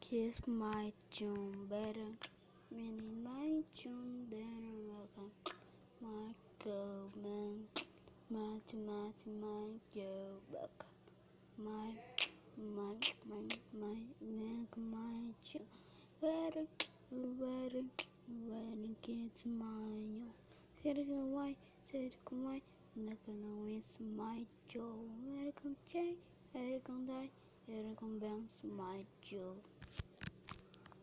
kiss my June better. Many my June better welcome. My girl man. My my my girl welcome. My my my my my my June better better better kiss my you. Said it why, said it why. Nothing gonna waste my Joe. Welcome Jay, let it come die, Here it come bounce my Joe.